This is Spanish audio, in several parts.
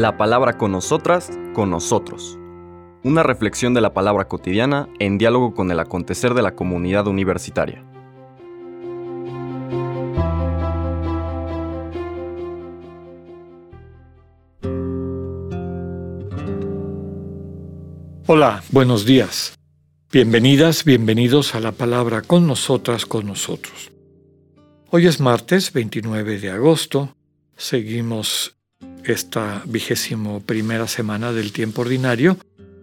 La palabra con nosotras, con nosotros. Una reflexión de la palabra cotidiana en diálogo con el acontecer de la comunidad universitaria. Hola, buenos días. Bienvenidas, bienvenidos a la palabra con nosotras, con nosotros. Hoy es martes 29 de agosto. Seguimos esta vigésimo primera semana del tiempo ordinario,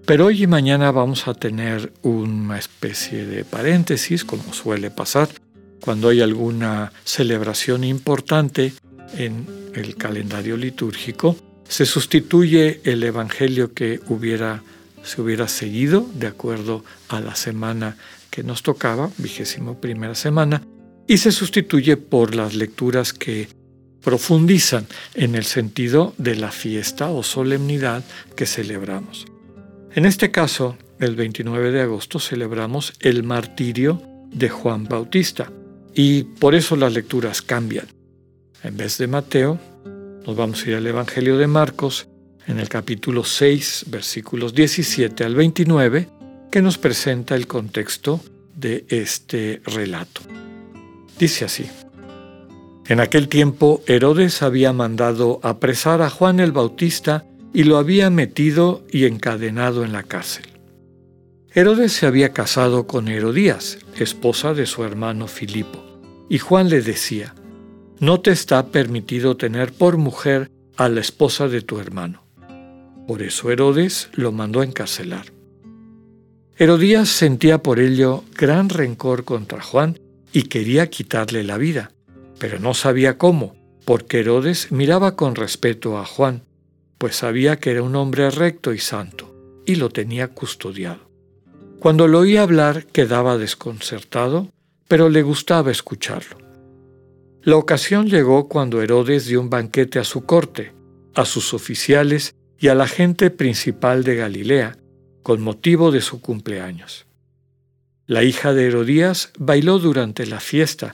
pero hoy y mañana vamos a tener una especie de paréntesis, como suele pasar cuando hay alguna celebración importante en el calendario litúrgico. Se sustituye el evangelio que hubiera, se hubiera seguido de acuerdo a la semana que nos tocaba, vigésimo primera semana, y se sustituye por las lecturas que profundizan en el sentido de la fiesta o solemnidad que celebramos. En este caso, el 29 de agosto celebramos el martirio de Juan Bautista y por eso las lecturas cambian. En vez de Mateo, nos vamos a ir al Evangelio de Marcos en el capítulo 6, versículos 17 al 29, que nos presenta el contexto de este relato. Dice así. En aquel tiempo Herodes había mandado apresar a Juan el Bautista y lo había metido y encadenado en la cárcel. Herodes se había casado con Herodías, esposa de su hermano Filipo, y Juan le decía, no te está permitido tener por mujer a la esposa de tu hermano. Por eso Herodes lo mandó a encarcelar. Herodías sentía por ello gran rencor contra Juan y quería quitarle la vida pero no sabía cómo, porque Herodes miraba con respeto a Juan, pues sabía que era un hombre recto y santo, y lo tenía custodiado. Cuando lo oía hablar quedaba desconcertado, pero le gustaba escucharlo. La ocasión llegó cuando Herodes dio un banquete a su corte, a sus oficiales y a la gente principal de Galilea, con motivo de su cumpleaños. La hija de Herodías bailó durante la fiesta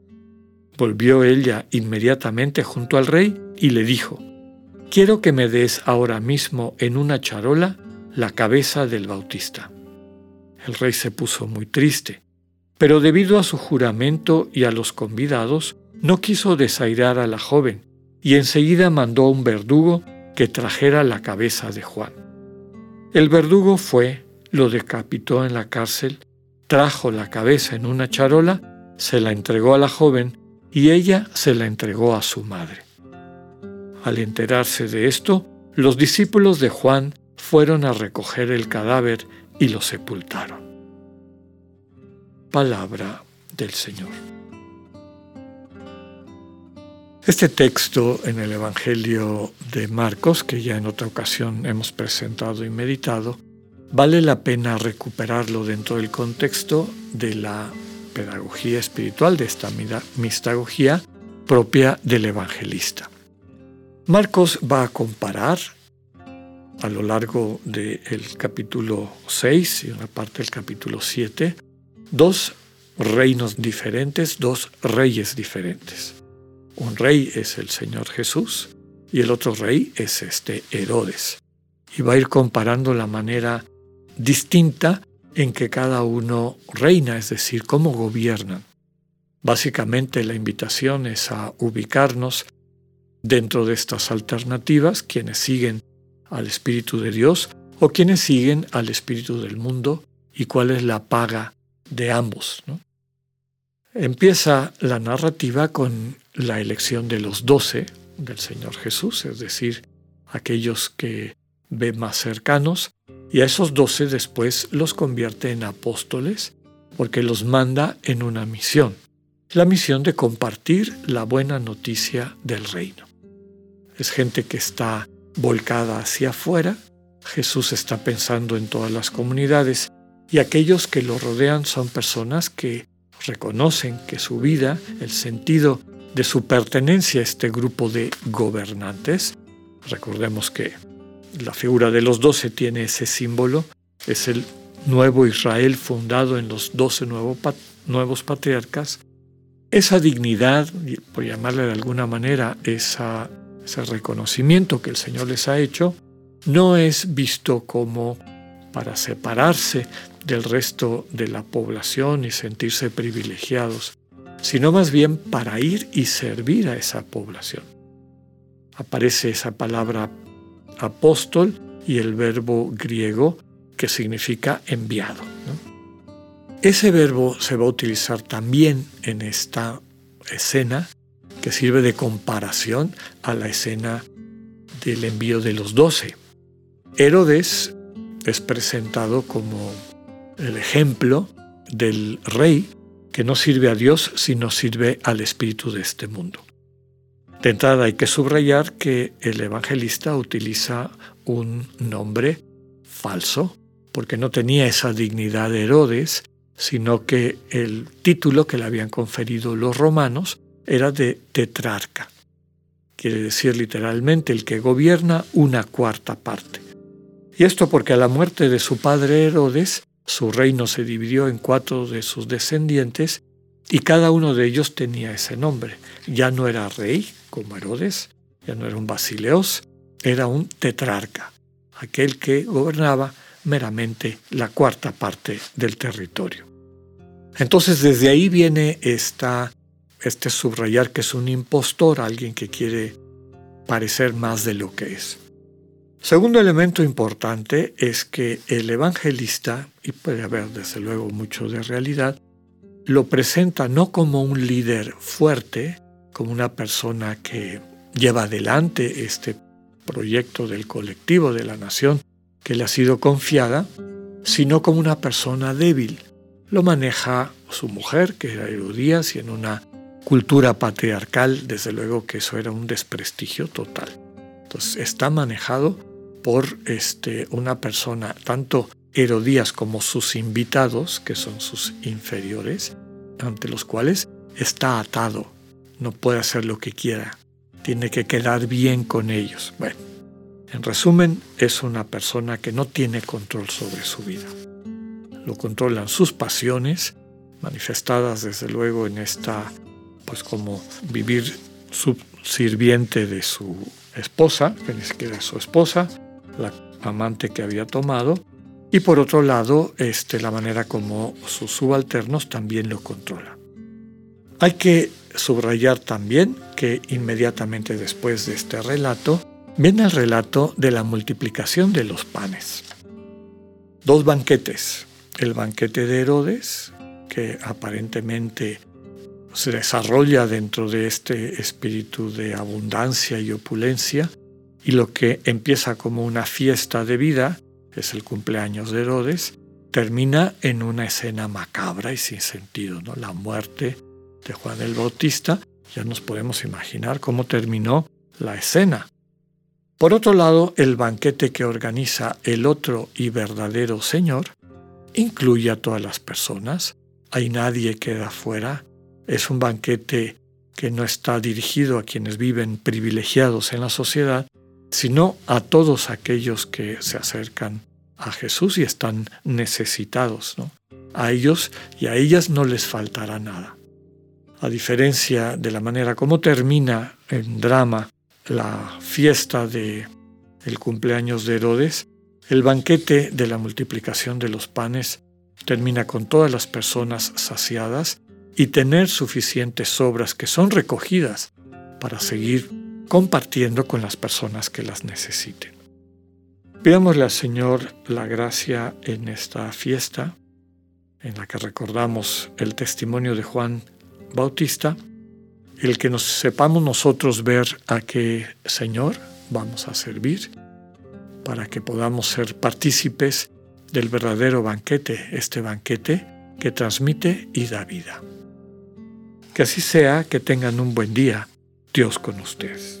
Volvió ella inmediatamente junto al rey y le dijo, Quiero que me des ahora mismo en una charola la cabeza del Bautista. El rey se puso muy triste, pero debido a su juramento y a los convidados, no quiso desairar a la joven, y enseguida mandó a un verdugo que trajera la cabeza de Juan. El verdugo fue, lo decapitó en la cárcel, trajo la cabeza en una charola, se la entregó a la joven y ella se la entregó a su madre. Al enterarse de esto, los discípulos de Juan fueron a recoger el cadáver y lo sepultaron. Palabra del Señor. Este texto en el Evangelio de Marcos, que ya en otra ocasión hemos presentado y meditado, vale la pena recuperarlo dentro del contexto de la pedagogía espiritual, de esta mistagogía propia del evangelista. Marcos va a comparar a lo largo del capítulo 6 y una parte del capítulo 7 dos reinos diferentes, dos reyes diferentes. Un rey es el Señor Jesús y el otro rey es este Herodes. Y va a ir comparando la manera distinta en que cada uno reina, es decir, cómo gobiernan. Básicamente la invitación es a ubicarnos dentro de estas alternativas, quienes siguen al Espíritu de Dios o quienes siguen al Espíritu del mundo y cuál es la paga de ambos. Empieza la narrativa con la elección de los doce del Señor Jesús, es decir, aquellos que ve más cercanos, y a esos doce después los convierte en apóstoles porque los manda en una misión, la misión de compartir la buena noticia del reino. Es gente que está volcada hacia afuera Jesús está pensando en todas las comunidades y aquellos que lo rodean son personas que reconocen que su vida, el sentido de su pertenencia a este grupo de gobernantes, recordemos que la figura de los doce tiene ese símbolo, es el nuevo Israel fundado en los doce nuevos patriarcas, esa dignidad, por llamarle de alguna manera, ese reconocimiento que el Señor les ha hecho, no es visto como para separarse del resto de la población y sentirse privilegiados, sino más bien para ir y servir a esa población. Aparece esa palabra apóstol y el verbo griego que significa enviado. Ese verbo se va a utilizar también en esta escena que sirve de comparación a la escena del envío de los doce. Herodes es presentado como el ejemplo del rey que no sirve a Dios sino sirve al espíritu de este mundo. De entrada hay que subrayar que el evangelista utiliza un nombre falso porque no tenía esa dignidad de Herodes, sino que el título que le habían conferido los romanos era de tetrarca. Quiere decir literalmente el que gobierna una cuarta parte. Y esto porque a la muerte de su padre Herodes, su reino se dividió en cuatro de sus descendientes y cada uno de ellos tenía ese nombre. Ya no era rey como Herodes, ya no era un basileos, era un tetrarca, aquel que gobernaba meramente la cuarta parte del territorio. Entonces desde ahí viene esta, este subrayar que es un impostor, alguien que quiere parecer más de lo que es. Segundo elemento importante es que el evangelista, y puede haber desde luego mucho de realidad, lo presenta no como un líder fuerte, como una persona que lleva adelante este proyecto del colectivo, de la nación, que le ha sido confiada, sino como una persona débil. Lo maneja su mujer, que era Herodías, y en una cultura patriarcal, desde luego que eso era un desprestigio total. Entonces está manejado por este, una persona, tanto Herodías como sus invitados, que son sus inferiores, ante los cuales está atado, no puede hacer lo que quiera, tiene que quedar bien con ellos. Bueno, en resumen, es una persona que no tiene control sobre su vida. Lo controlan sus pasiones, manifestadas desde luego en esta, pues como vivir subsirviente de su esposa, que ni siquiera es su esposa, la amante que había tomado, y por otro lado, este, la manera como sus subalternos también lo controlan. Hay que subrayar también que inmediatamente después de este relato, viene el relato de la multiplicación de los panes. Dos banquetes. El banquete de Herodes, que aparentemente se desarrolla dentro de este espíritu de abundancia y opulencia, y lo que empieza como una fiesta de vida, es el cumpleaños de Herodes, termina en una escena macabra y sin sentido, ¿no? La muerte de Juan el Bautista, ya nos podemos imaginar cómo terminó la escena. Por otro lado, el banquete que organiza el otro y verdadero Señor incluye a todas las personas, hay nadie queda fuera, es un banquete que no está dirigido a quienes viven privilegiados en la sociedad, sino a todos aquellos que se acercan a Jesús y están necesitados. A ellos y a ellas no les faltará nada. A diferencia de la manera como termina en drama la fiesta de el cumpleaños de Herodes, el banquete de la multiplicación de los panes termina con todas las personas saciadas y tener suficientes sobras que son recogidas para seguir compartiendo con las personas que las necesiten. Pidámosle al Señor la gracia en esta fiesta, en la que recordamos el testimonio de Juan Bautista, el que nos sepamos nosotros ver a qué Señor vamos a servir, para que podamos ser partícipes del verdadero banquete, este banquete que transmite y da vida. Que así sea, que tengan un buen día. Dios con ustedes.